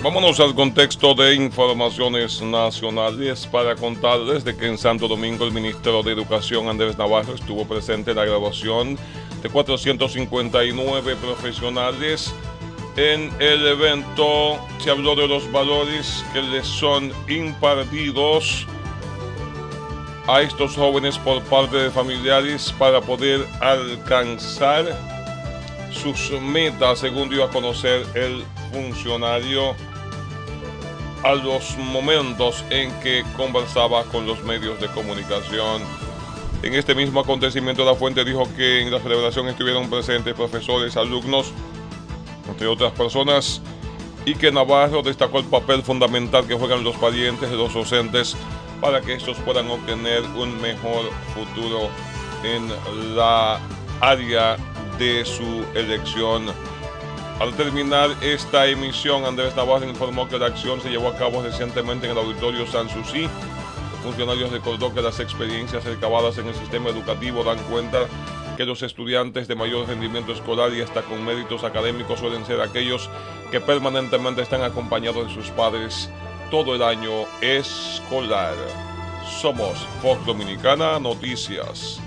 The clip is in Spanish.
Vámonos al contexto de informaciones nacionales para contarles de que en Santo Domingo el ministro de Educación Andrés Navarro estuvo presente en la graduación de 459 profesionales. En el evento se habló de los valores que les son impartidos a estos jóvenes por parte de familiares para poder alcanzar sus metas, según dio a conocer el funcionario a los momentos en que conversaba con los medios de comunicación. En este mismo acontecimiento, la fuente dijo que en la celebración estuvieron presentes profesores, alumnos, entre otras personas, y que Navarro destacó el papel fundamental que juegan los parientes de los docentes para que estos puedan obtener un mejor futuro en la área de su elección. Al terminar esta emisión, Andrés Navarro informó que la acción se llevó a cabo recientemente en el auditorio Sanssouci. Los funcionarios recordó que las experiencias recabadas en el sistema educativo dan cuenta que los estudiantes de mayor rendimiento escolar y hasta con méritos académicos suelen ser aquellos que permanentemente están acompañados de sus padres todo el año escolar. Somos Fox Dominicana Noticias.